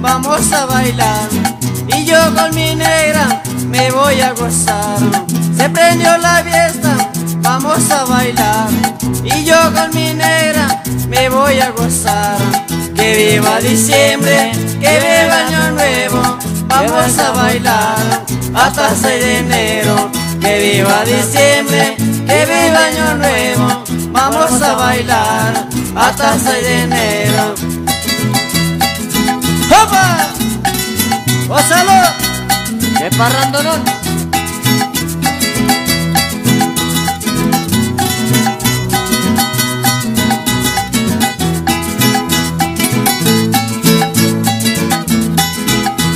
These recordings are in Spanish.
vamos a bailar. Y yo con mi negra me voy a gozar. Se prendió la fiesta, vamos a bailar. Y yo con mi negra me voy a gozar. Que viva diciembre, que viva año nuevo, vamos a bailar hasta 6 de enero. Que viva diciembre, que viva año nuevo, vamos a bailar hasta 6 de enero. ¡Opa! ¡Gózalo! ¡Qué parrandonón!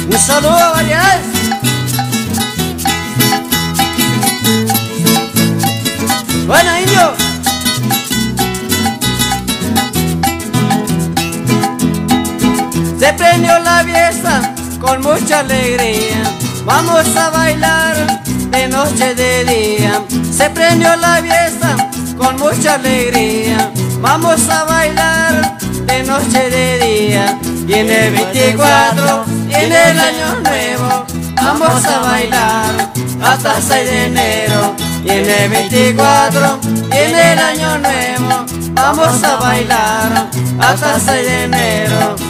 Un saludo a variedades. Se prendió la fiesta con mucha alegría. Vamos a bailar de noche de día. Se prendió la fiesta con mucha alegría. Vamos a bailar de noche de día. Y en el 24 y en el año nuevo vamos a bailar hasta 6 de enero. Y en el 24 y en el año nuevo vamos a bailar hasta 6 de enero.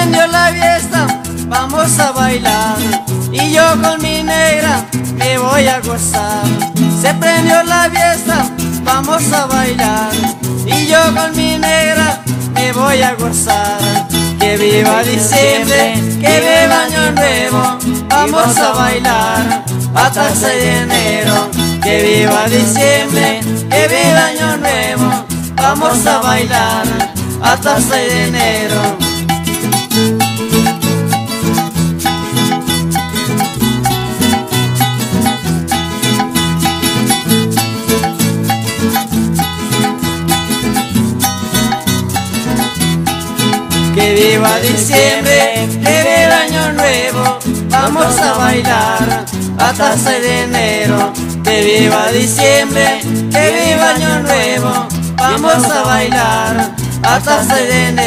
Prendió la fiesta, vamos a bailar. Y yo con mi negra me voy a gozar. Se prendió la fiesta, vamos a bailar. Y yo con mi negra me voy a gozar. Que viva diciembre, que viva año nuevo. Vamos a bailar hasta el 6 de enero. Que viva diciembre, que viva año nuevo. Vamos a bailar hasta el 6 de enero Que viva diciembre, que viva año nuevo, vamos a bailar hasta 6 de enero. Que viva diciembre, que viva año nuevo, vamos a bailar hasta 6 de enero.